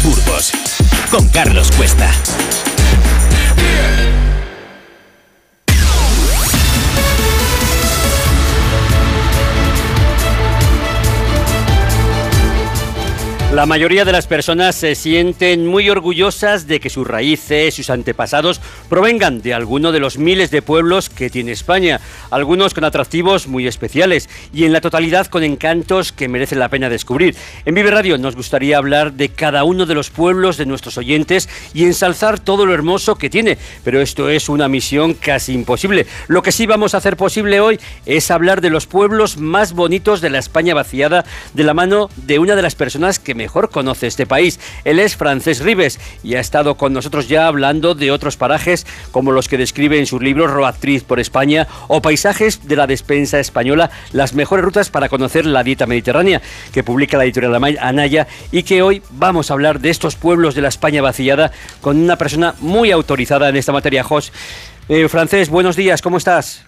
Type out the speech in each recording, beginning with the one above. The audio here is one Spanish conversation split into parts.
Burgos con Carlos Cuesta. La mayoría de las personas se sienten muy orgullosas de que sus raíces, sus antepasados provengan de alguno de los miles de pueblos que tiene España, algunos con atractivos muy especiales y en la totalidad con encantos que merecen la pena descubrir. En Vive Radio nos gustaría hablar de cada uno de los pueblos de nuestros oyentes y ensalzar todo lo hermoso que tiene, pero esto es una misión casi imposible. Lo que sí vamos a hacer posible hoy es hablar de los pueblos más bonitos de la España vaciada de la mano de una de las personas que me mejor conoce este país. Él es Francés Ribes y ha estado con nosotros ya hablando de otros parajes como los que describe en sus libros Roactriz por España o Paisajes de la despensa española, las mejores rutas para conocer la dieta mediterránea, que publica la editorial Anaya y que hoy vamos a hablar de estos pueblos de la España vaciada con una persona muy autorizada en esta materia. Jos, eh, Francés, buenos días, ¿cómo estás?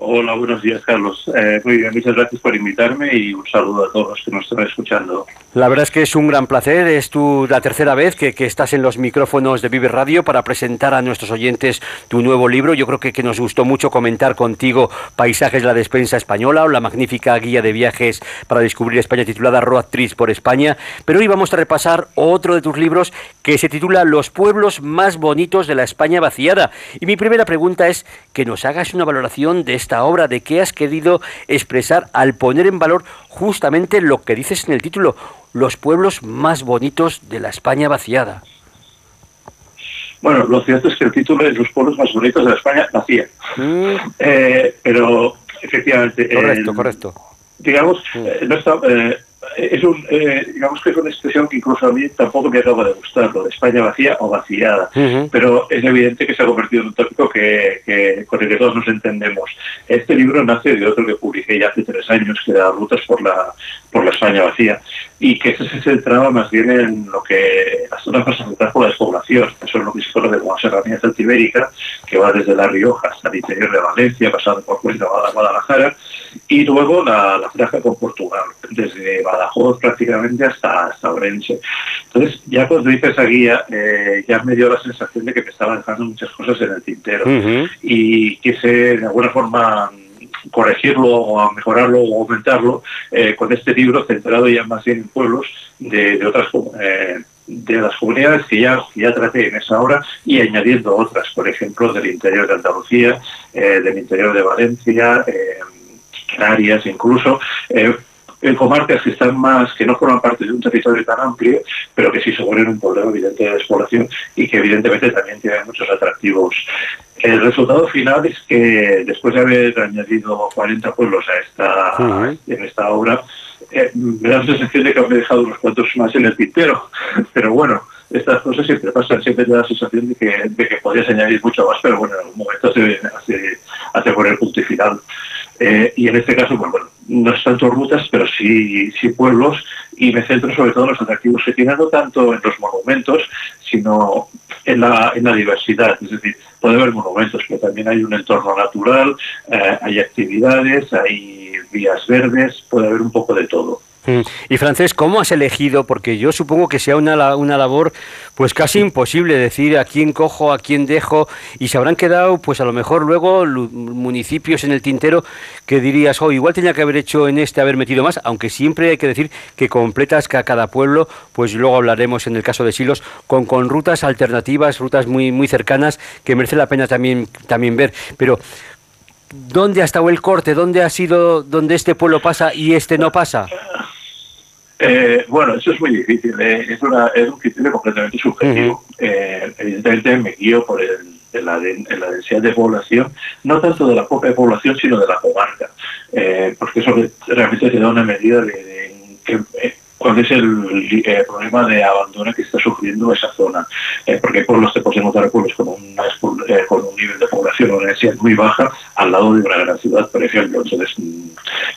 Hola, buenos días, Carlos. Eh, muy bien, muchas gracias por invitarme y un saludo a todos los que nos están escuchando. La verdad es que es un gran placer. Es tu, la tercera vez que, estás en los micrófonos de Vive Radio para presentar a nuestros oyentes tu nuevo libro. Yo creo que, que nos gustó mucho comentar contigo Paisajes de la Despensa Española o la magnífica guía de viajes para descubrir España titulada Road Trips por España. Pero hoy vamos a repasar otro de tus libros que se titula Los pueblos más bonitos de la España vaciada. Y mi primera pregunta es que nos hagas una valoración de esta obra, de qué has querido expresar al poner en valor justamente lo que dices en el título, los pueblos más bonitos de la España vaciada. Bueno, lo cierto es que el título es Los pueblos más bonitos de la España vacía. Mm. Eh, pero efectivamente... Correcto, correcto. Digamos, mm. eh, no está, eh, es un, eh, digamos que es una expresión que incluso a mí tampoco me acaba de gustar, lo de España vacía o vaciada, pero es evidente que se ha convertido en un tópico que, con el que todos nos entendemos. Este libro nace de otro que publiqué ya hace tres años, que era Rutas por la, por la España vacía, y que ese se centraba más bien en lo que las zonas más afectadas por la despoblación, eso es lo que se conoce como la serranía celtibérica, que va desde La Rioja hasta el interior de Valencia, pasando por Cuenca, Guadalajara, y luego la, la franja con Portugal, desde Badajoz prácticamente hasta, hasta Orense. Entonces, ya cuando hice esa guía, eh, ya me dio la sensación de que me estaba dejando muchas cosas en el tintero y quise de alguna forma corregirlo o mejorarlo o aumentarlo eh, con este libro centrado ya más bien en pueblos de, otras eh, de las comunidades que ya, ya traté en esa obra y añadiendo otras, por ejemplo, del interior de Andalucía, del interior de Valencia, Canarias incluso, en comarcas que están más, que no forman parte de un territorio tan amplio, pero que sí suponen un problema evidente de despoblación y que evidentemente también tienen muchos atractivos. El resultado final es que después de haber añadido 40 pueblos a esta, en esta obra, eh, me da la sensación de que me he dejado unos cuantos más en el tintero, pero bueno, estas cosas siempre pasan, siempre te da la sensación de que, de que podrías añadir mucho más, pero bueno, en algún momento se hace, hace poner el punto y final. Eh, y en este caso, pues bueno, no es tanto rutas, pero sí, sí pueblos, y me centro sobre todo en los atractivos que tienen, no tanto en los monumentos, sino en la, en la diversidad. Es decir, puede haber monumentos, pero también hay un entorno natural, eh, hay actividades, hay vías verdes, puede haber un poco de todo. Mm. Y Francés, ¿cómo has elegido? Porque yo supongo que sea una, una labor pues casi imposible decir a quién cojo, a quién dejo, y se habrán quedado pues a lo mejor luego municipios en el tintero que dirías, oh, igual tenía que haber hecho en este, haber metido más, aunque siempre hay que decir que completas que a cada pueblo, pues luego hablaremos en el caso de Silos, con, con rutas alternativas, rutas muy, muy cercanas que merece la pena también, también ver. Pero, ¿dónde ha estado el corte? ¿Dónde ha sido donde este pueblo pasa y este no pasa? Eh, bueno, eso es muy difícil. Eh, es, una, es, un criterio completamente subjetivo. Eh, evidentemente me guío por el, en, la, en, la, densidad de población, no tanto de la propia población, sino de la comarca. porque eso realmente te da una medida de, de, cuál es el, eh, problema de abandono que está sufriendo esa zona. Eh, porque hay pueblos que pueden encontrar pueblos con, eh, con un nivel de población o densidad muy baja al lado de una gran ciudad, por ejemplo. Entonces, mm,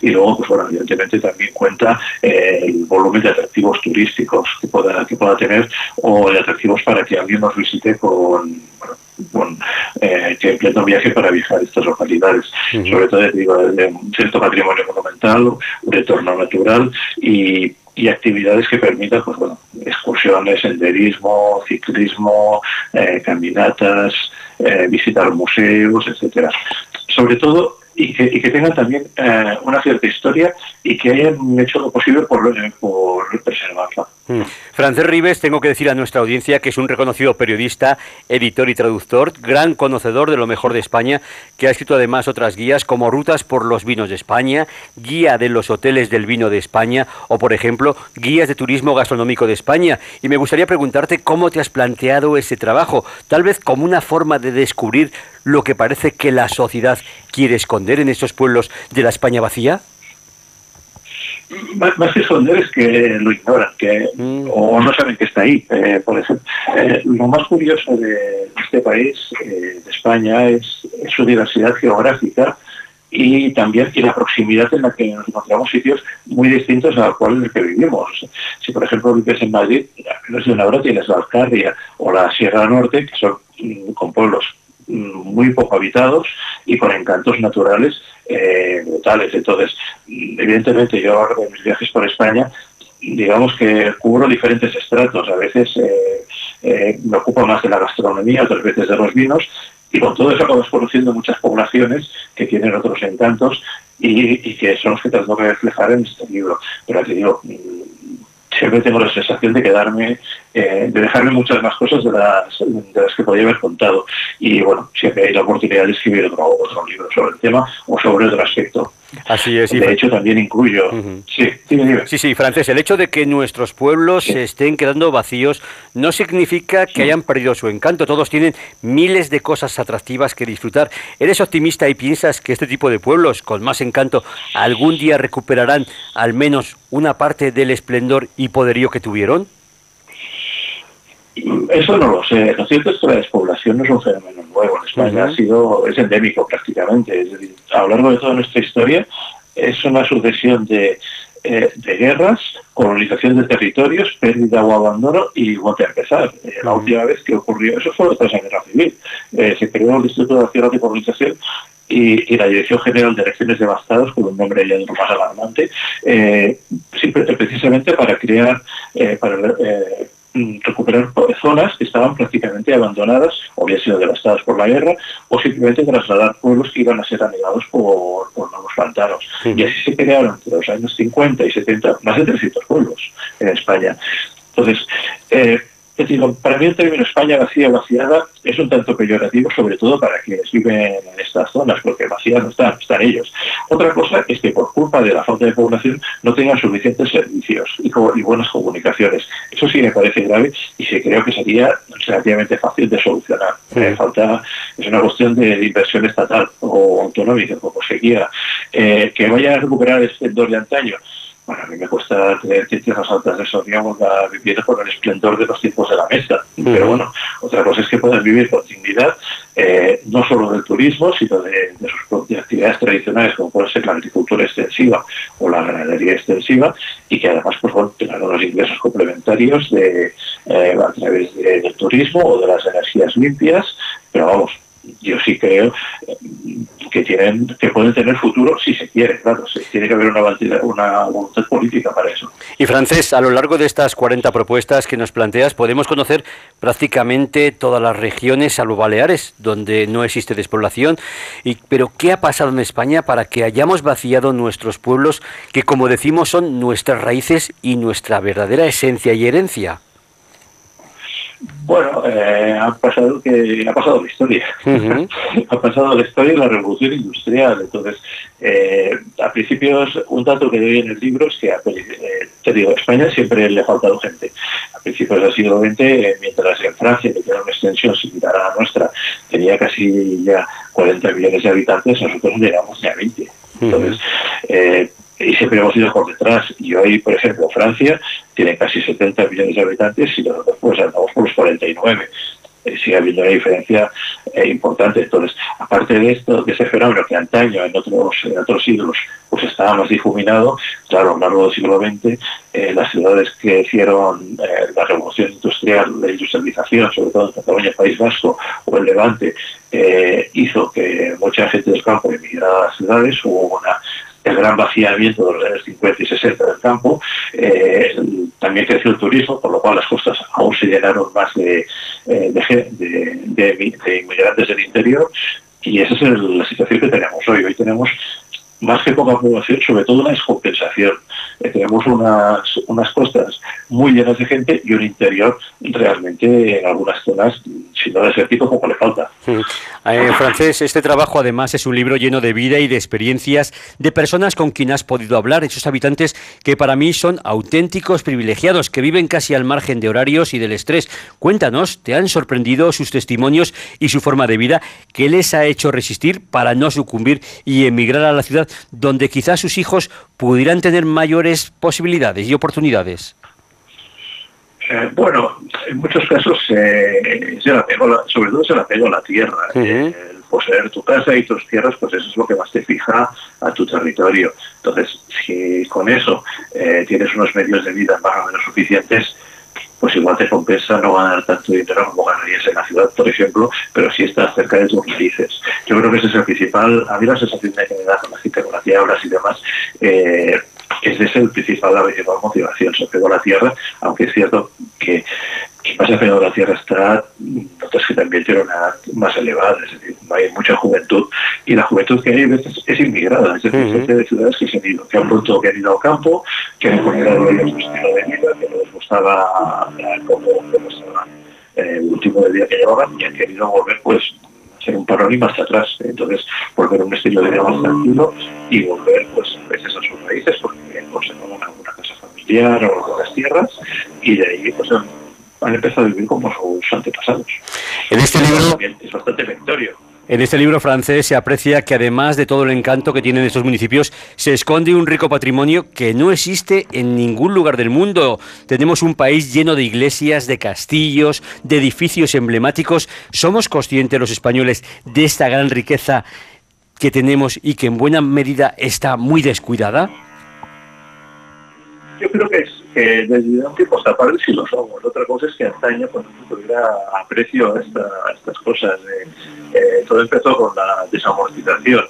y luego, pues bueno, evidentemente también cuenta el volumen de atractivos turísticos que pueda, que pueda tener o de atractivos para que alguien nos visite con, bueno, eh, que emprenda un viaje para viajar a estas localidades. Sobre todo, digo, de un cierto patrimonio monumental, un entorno natural y y actividades que permitan pues bueno excursiones senderismo ciclismo eh, caminatas eh, visitar museos etcétera sobre todo y que, y que tengan también eh, una cierta historia y que hayan hecho lo posible por, por preservarla. Mm. Francés Rives, tengo que decir a nuestra audiencia que es un reconocido periodista, editor y traductor, gran conocedor de lo mejor de España, que ha escrito además otras guías como Rutas por los vinos de España, Guía de los hoteles del vino de España o, por ejemplo, Guías de turismo gastronómico de España. Y me gustaría preguntarte cómo te has planteado ese trabajo, tal vez como una forma de descubrir lo que parece que la sociedad quiere esconder en estos pueblos de la España vacía más, que esconder es que lo ignoran, que mm. o no saben que está ahí. Eh, por ejemplo, eh, lo más curioso de este país, eh, de España, es, su diversidad geográfica y también y la proximidad en la que nos encontramos sitios muy distintos a cual en el que vivimos. Si por ejemplo vives en Madrid, a menos de una hora tienes la Alcarria o la Sierra Norte, que son mm, con pueblos muy poco habitados y con encantos naturales eh, brutales. Entonces, evidentemente yo hago mis viajes por España, digamos que cubro diferentes estratos. A veces eh, eh, me ocupo más de la gastronomía, otras veces de los vinos, y con todo eso acabas conociendo muchas poblaciones que tienen otros encantos y, que son los que tengo que reflejar en este libro. Pero te digo, siempre tengo la sensación de quedarme, eh, de dejarme muchas más cosas de las, de las que podía haber contado. Y bueno, siempre hay la oportunidad de escribir otro, otro libro sobre el tema o sobre otro aspecto. Así es. De hecho, también incluyo... Sí, Sí, sí, Francés, el hecho de que nuestros pueblos se estén quedando vacíos no significa que hayan perdido su encanto. Todos tienen miles de cosas atractivas que disfrutar. ¿Eres optimista y piensas que este tipo de pueblos con más encanto algún día recuperarán al menos una parte del esplendor y poderío que tuvieron? Eso no lo sé. Lo cierto es que la despoblación no es un fenómeno nuevo. En España ha sido, es endémico prácticamente. Es decir, a lo largo de toda nuestra historia es una sucesión de, eh, de guerras, colonización de territorios, pérdida o abandono y vuelta a empezar. Eh, la última vez que ocurrió eso fue tras la guerra civil. Eh, se creó el Instituto de Acción de Colonización y, la Dirección General de Regiones Devastadas, con un nombre ya más alarmante, precisamente para crear, para recuperar zonas que estaban prácticamente abandonadas o habían sido devastadas por la guerra o simplemente trasladar pueblos que iban a ser anegados por, por nuevos pantanos. Y así se crearon entre los años 50 y 70 más de 300 pueblos en España. Entonces, eh, es decir, para mí el término España vacía o vaciada es un tanto peyorativo, sobre todo para quienes viven en estas zonas, porque vacía no están, están ellos. Otra cosa es que por culpa de la falta de población no tengan suficientes servicios y, buenas comunicaciones. Eso sí me parece grave y sí creo que sería relativamente fácil de solucionar. falta, es una cuestión de inversión estatal o autonómica, como se quiera. Eh, que vaya a recuperar el esplendor de antaño bueno, a mí me cuesta tener tierras altas de la vivir con el esplendor de los tiempos de la mesa. Pero bueno, otra cosa es que puedan vivir con dignidad, eh, no solo del turismo, sino de, sus propias actividades tradicionales, como puede ser la agricultura extensiva o la ganadería extensiva, y que además pues, bueno, tengan unos ingresos complementarios de, eh, a través del turismo o de las energías limpias, pero vamos, yo sí creo eh, que tienen que pueden tener futuro si se quiere, claro, tiene que haber una, una voluntad política para eso. Y Francés, a lo largo de estas 40 propuestas que nos planteas, podemos conocer prácticamente todas las regiones, salvo Baleares, donde no existe despoblación. Y, pero, ¿qué ha pasado en España para que hayamos vaciado nuestros pueblos, que como decimos son nuestras raíces y nuestra verdadera esencia y herencia? Bueno, eh, ha pasado que ha pasado la historia, ha pasado la historia y la revolución industrial. Entonces, eh, a principios un dato que doy en el libro es que, eh, te digo, a España siempre le ha faltado gente. A principios del siglo XX, mientras en Francia, que tiene una extensión similar a la nuestra, tenía casi ya 40 millones de habitantes, nosotros llegamos ya a 20. Entonces, y siempre hemos ido por detrás. Y hoy, por ejemplo, Francia tiene casi 70 millones de habitantes y nosotros pues andamos por los 49. Eh, sigue habiendo una diferencia eh, importante. Entonces, aparte de esto, de ese fenómeno que antaño en otros, en otros siglos pues estaba más difuminado, claro, a lo largo del siglo XX, eh, las ciudades que hicieron la revolución industrial, la industrialización, sobre todo en Cataluña, País Vasco o el Levante, hizo que mucha gente del campo emigrara a las ciudades, hubo una el gran vaciamiento de los años 50 y 60 del campo, eh, también creció el turismo, por lo cual las costas aún se llenaron más de, eh, de, inmigrantes del interior, y esa es la situación que tenemos hoy. Hoy tenemos más que poca población, sobre todo una descompensación. Tenemos unas, unas costas muy llenas de gente y un interior realmente en algunas zonas, si no desértico, como le falta. Eh, Francés, este trabajo además es un libro lleno de vida y de experiencias de personas con quien has podido hablar, esos habitantes que para mí son auténticos privilegiados, que viven casi al margen de horarios y del estrés. Cuéntanos, ¿te han sorprendido sus testimonios y su forma de vida? ¿Qué les ha hecho resistir para no sucumbir y emigrar a la ciudad donde quizás sus hijos pudieran tener mayores posibilidades y oportunidades? Eh, bueno, en muchos casos eh, se la sobre todo se la pegó a la tierra. el poseer tu casa y tus tierras, pues eso es lo que más te fija a tu territorio. Entonces, si con eso eh, tienes unos medios de vida más o menos suficientes, pues igual te compensa no ganar tanto dinero como ganarías en la ciudad, por ejemplo, pero si estás cerca de tus raíces. Yo creo que ese es el principal, a mí la sensación de que me da con la gente, con las y demás, eh, ese es el principal, la principal motivación, se pegó a la tierra, aunque es cierto que, más apegado a la tierra está, notas que también tiene una edad más elevada, es decir, hay mucha juventud, y la juventud que hay veces es inmigrada, es decir, gente de ciudades que se han ido, que han pronto que han ido al campo, que han encontrado el estilo de vida que no les gustaba como, como estaba eh, el último día que llevaban y han querido volver pues ser un parónimo hasta atrás. Entonces, volver a un estilo de vida más tranquilo y volver pues a veces a sus raíces porque conservaban alguna casa familiar o algunas tierras y de ahí pues han, empezado a vivir como sus antepasados. En este libro es bastante. En este libro francés se aprecia que además de todo el encanto que tienen estos municipios, se esconde un rico patrimonio que no existe en ningún lugar del mundo. Tenemos un país lleno de iglesias, de castillos, de edificios emblemáticos. ¿Somos conscientes los españoles de esta gran riqueza que tenemos y que en buena medida está muy descuidada? Yo creo que, es, que desde un tiempo esta parte sí lo somos. Otra cosa es que antaño cuando tuviera aprecio a, estas cosas. Eh, todo empezó con la desamortización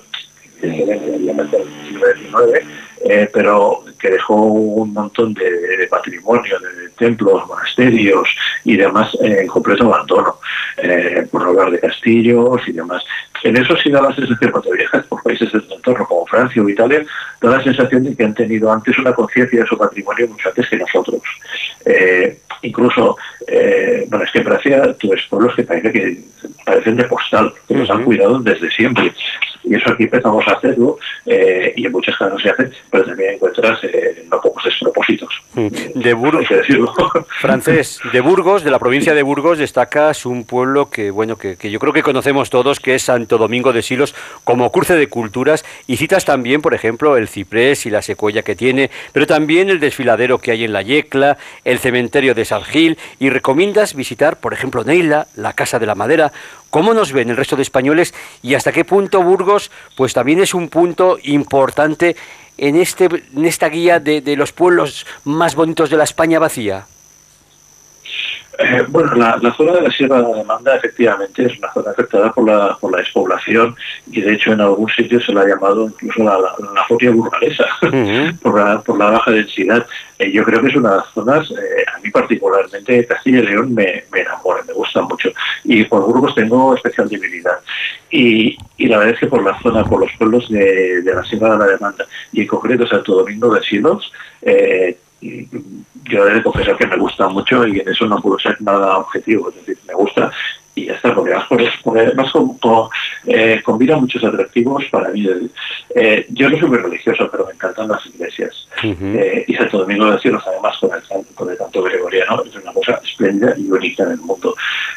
XIX, eh, pero que dejó un montón de, patrimonio, de, templos, monasterios y demás en completo abandono, eh, por hablar de castillos y demás. En eso sí da la sensación, cuando viajas por países del entorno como Francia o Italia, da la sensación de que han tenido antes una conciencia de su patrimonio mucho antes que nosotros. Eh, incluso, eh, bueno, es que en Francia tú ves pueblos que, parece que parecen de postal, que los han cuidado desde siempre. Y eso aquí empezamos a hacerlo, eh, y en muchas casos no se hace, pero también encuentras no pocos despropósitos. De Burgos, francés, de Burgos, de la provincia de Burgos, destacas un pueblo que, bueno, que, que yo creo que conocemos todos, que es Santo Domingo de Silos, como cruce de culturas, y citas también, por ejemplo, el ciprés y la secuoya que tiene, pero también el desfiladero que hay en la Yecla, el cementerio de Y recomiendas visitar, por ejemplo, Neila, la Casa de la Madera. ¿Cómo nos ven el resto de españoles y hasta qué punto Burgos, pues también es un punto importante en, este, en esta guía de, de los pueblos más bonitos de la España vacía? Eh, bueno, la, zona de la Sierra de la Demanda efectivamente es una zona afectada por la, por la despoblación y de hecho en algún sitio se la ha llamado incluso la, la, fobia burgalesa por, la, por la baja densidad. Eh, yo creo que es una de las zonas, eh, a mí particularmente Castilla y León me, me enamora, me gusta mucho y por Burgos tengo especial debilidad. Y, y, la verdad es que por la zona, por los pueblos de, de la Sierra de la Demanda y en concreto Santo Domingo de Silos, yo he de confesar que me gusta mucho y en eso no puedo ser nada objetivo, es decir, me gusta y ya está, porque además, eh, combina muchos atractivos para mí. Eh, yo no soy muy religioso, pero me encantan las iglesias. Eh, y Santo Domingo de Cielos, además, con el, con el canto gregoriano, es una cosa espléndida y única en el mundo.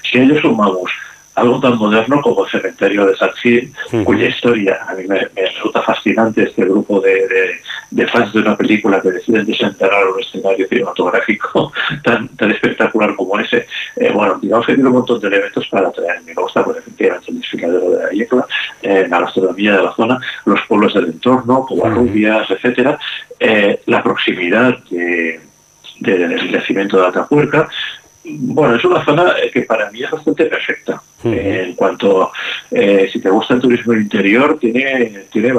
Si ellos sumamos algo tan moderno como el cementerio de Sachi, cuya historia a mí me, resulta fascinante este grupo de, de, fans de una película que deciden desenterrar un escenario cinematográfico tan, tan espectacular como ese. Eh, bueno, digamos que tiene un montón de elementos para atraerme. Me gusta, por ejemplo, el desfiladero de la Yecla, eh, la gastronomía de la zona, los pueblos del entorno, como Rubias, etcétera, eh, la proximidad de del yacimiento de Atapuerca, bueno, es una zona que para mí es bastante perfecta. En cuanto, eh, si te gusta el turismo interior, tiene, tiene,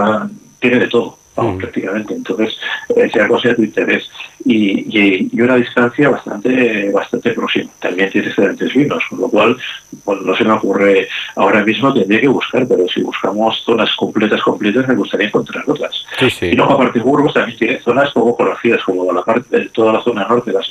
tiene de todo. vamos, prácticamente. Entonces, eh, sea cosa de tu interés. Y, y, una distancia bastante bastante próxima. También tiene excelentes vinos, con lo cual, bueno, no se me ocurre ahora mismo, tendría que buscar, pero si buscamos zonas completas, completas, me gustaría encontrar otras. Y luego, aparte, Burgos también tiene zonas poco conocidas, como la parte de toda la zona norte, las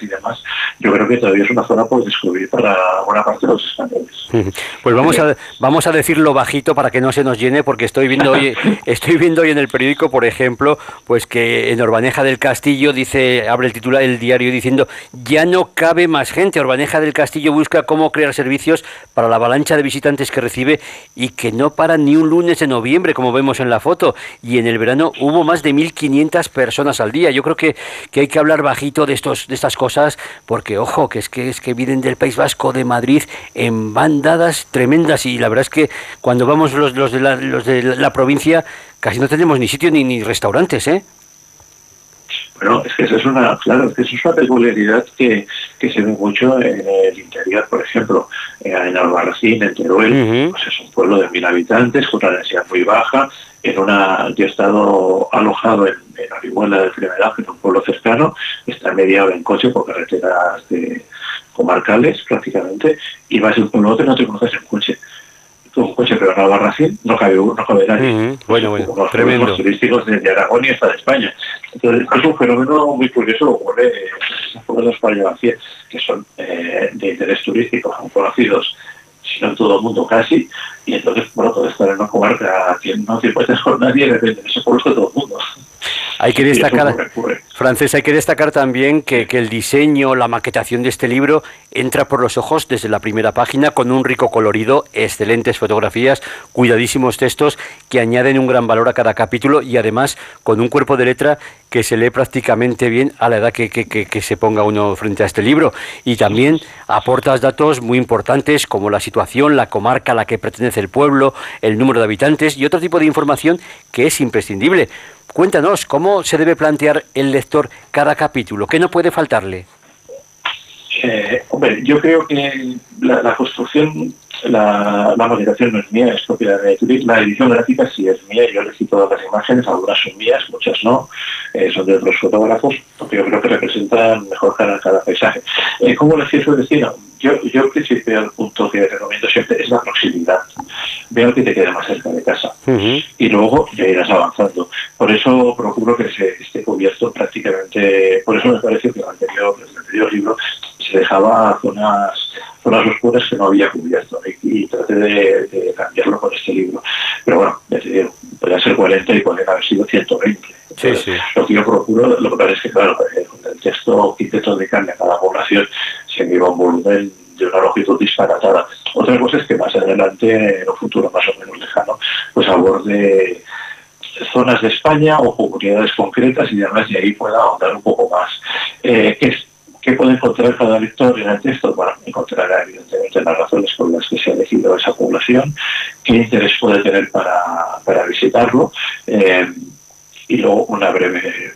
y demás. Yo creo que todavía es una zona por descubrir para buena parte de los españoles. Pues vamos a, vamos a decirlo bajito para que no se nos llene, porque estoy viendo hoy, estoy viendo hoy en el periódico, por ejemplo, pues que en Orbaneja del Castillo dice, abre el titular del diario diciendo ya no cabe más gente. Orbaneja del Castillo busca cómo crear servicios para la avalancha de visitantes que recibe y que no para ni un lunes de noviembre, como vemos en la foto. Y en el verano hubo más de 1.500 personas al día. Yo creo que, que hay que hablar bajito de estos de estas cosas, porque ojo, que es que es que vienen del País Vasco, de Madrid, en bandadas tremendas. Y la verdad es que cuando vamos los, los, de, la, los de la provincia, casi no tenemos ni sitio ni, ni restaurantes, ¿eh? Bueno, es que eso es una, claro, es que eso es una peculiaridad que, que se ve mucho en el interior, por ejemplo, eh, en Albarracín, en Teruel, pues es un pueblo de mil habitantes con una densidad muy baja. En una, yo he estado alojado en, en Orihuela del Primeraje, en un pueblo cercano, está media hora en coche por carreteras de, comarcales prácticamente, y vas de un pueblo a otro y no te conoces en coche un coche pero no Barracín, no cabe, no cabe nadie. Bueno, bueno, los tremendo. turísticos de, Aragón y hasta de España. Entonces, es un fenómeno muy curioso ocurre en pueblos de que son eh, de interés turístico, son conocidos, si no en todo el mundo casi, y entonces, bueno, puede estar en una comarca no te puedes con nadie, de repente pueblo está todo el mundo. Hay que destacar, Francés, hay que destacar también que, que, el diseño, la maquetación de este libro entra por los ojos desde la primera página con un rico colorido, excelentes fotografías, cuidadísimos textos que añaden un gran valor a cada capítulo y además con un cuerpo de letra que se lee prácticamente bien a la edad que, que, que se ponga uno frente a este libro. Y también aportas datos muy importantes como la situación, la comarca a la que pertenece el pueblo, el número de habitantes y otro tipo de información que es imprescindible Cuéntanos, ¿cómo se debe plantear el lector cada capítulo? ¿Qué no puede faltarle? Eh, hombre, yo creo que la, construcción, la, la no es mía, es propia de La edición gráfica sí es mía, yo elegí todas las imágenes, algunas son mías, muchas no, eh, son de otros fotógrafos, porque yo creo que representan mejor cada, cada paisaje. Eh, ¿Cómo elegí eso destino? Yo, yo el punto que recomiendo siempre es la proximidad. Veo que te quede más cerca de casa. Y luego ya irás avanzando. Por eso procuro que se esté cubierto prácticamente, por eso me parece que el anterior, el anterior libro se dejaba zonas zonas oscuras que no había cubierto y, traté de, cambiarlo con este libro. Pero bueno, podría ser 40 y podrían haber sido 120. Sí, sí. Lo que yo procuro, lo que pasa es que, claro, eh, con el texto que intento dedicarle a cada población se me iba un volumen de una longitud disparatada. Otra cosa es que más adelante, en un futuro más o menos lejano, pues aborde zonas de España o comunidades concretas y además de ahí pueda ahondar un poco más. Eh, ¿Qué puede encontrar cada lector en el texto? Bueno, encontrará evidentemente las razones por las que se ha elegido esa población, qué interés puede tener para, visitarlo eh, y luego una breve...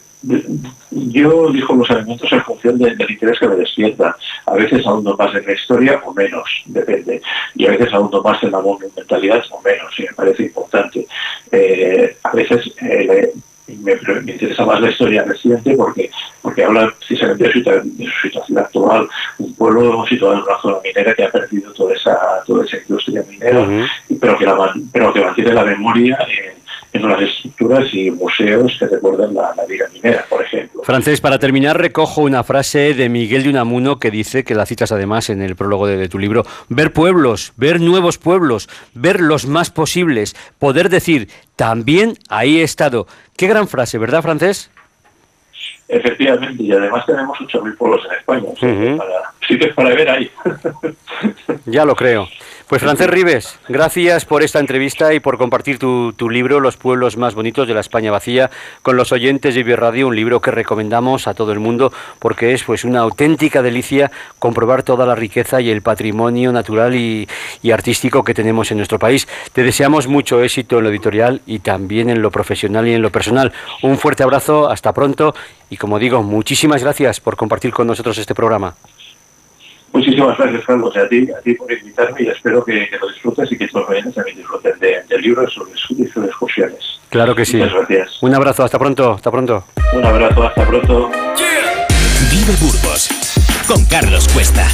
Yo dijo los elementos en función del interés que me despierta. A veces aún más en la historia o menos, depende. Y a veces aún más en la monumentalidad o menos, y me parece importante. Eh, a veces eh, me, interesa más la historia reciente porque porque habla precisamente de su, situación actual, un pueblo situado en una zona minera que ha perdido toda esa toda esa industria minera, pero que pero que mantiene la memoria en, en unas estructuras y museos que recuerdan la, la, vida minera, por ejemplo. Francés, para terminar, recojo una frase de Miguel de Unamuno que dice, que la citas además en el prólogo de, de tu libro, ver pueblos, ver nuevos pueblos, ver los más posibles, poder decir, también ahí he estado. Qué gran frase, ¿verdad, Francés? Efectivamente, y además tenemos 8.000 pueblos en España. sí que es para ver ahí. ya lo creo. Pues Francés Rives, gracias por esta entrevista y por compartir tu, tu, libro Los pueblos más bonitos de la España vacía con los oyentes de Radio, un libro que recomendamos a todo el mundo porque es pues una auténtica delicia comprobar toda la riqueza y el patrimonio natural y, y artístico que tenemos en nuestro país. Te deseamos mucho éxito en lo editorial y también en lo profesional y en lo personal. Un fuerte abrazo, hasta pronto y como digo, muchísimas gracias por compartir con nosotros este programa. Muchísimas gracias, Carlos, a ti, a ti por invitarme y espero que, lo disfrutes y que tus oyentes también disfruten del libro y sus, sus excursiones. Claro que sí. Muchas gracias. Un abrazo, hasta pronto, hasta pronto. Un abrazo, hasta pronto. Vive Burgos con Carlos Cuesta.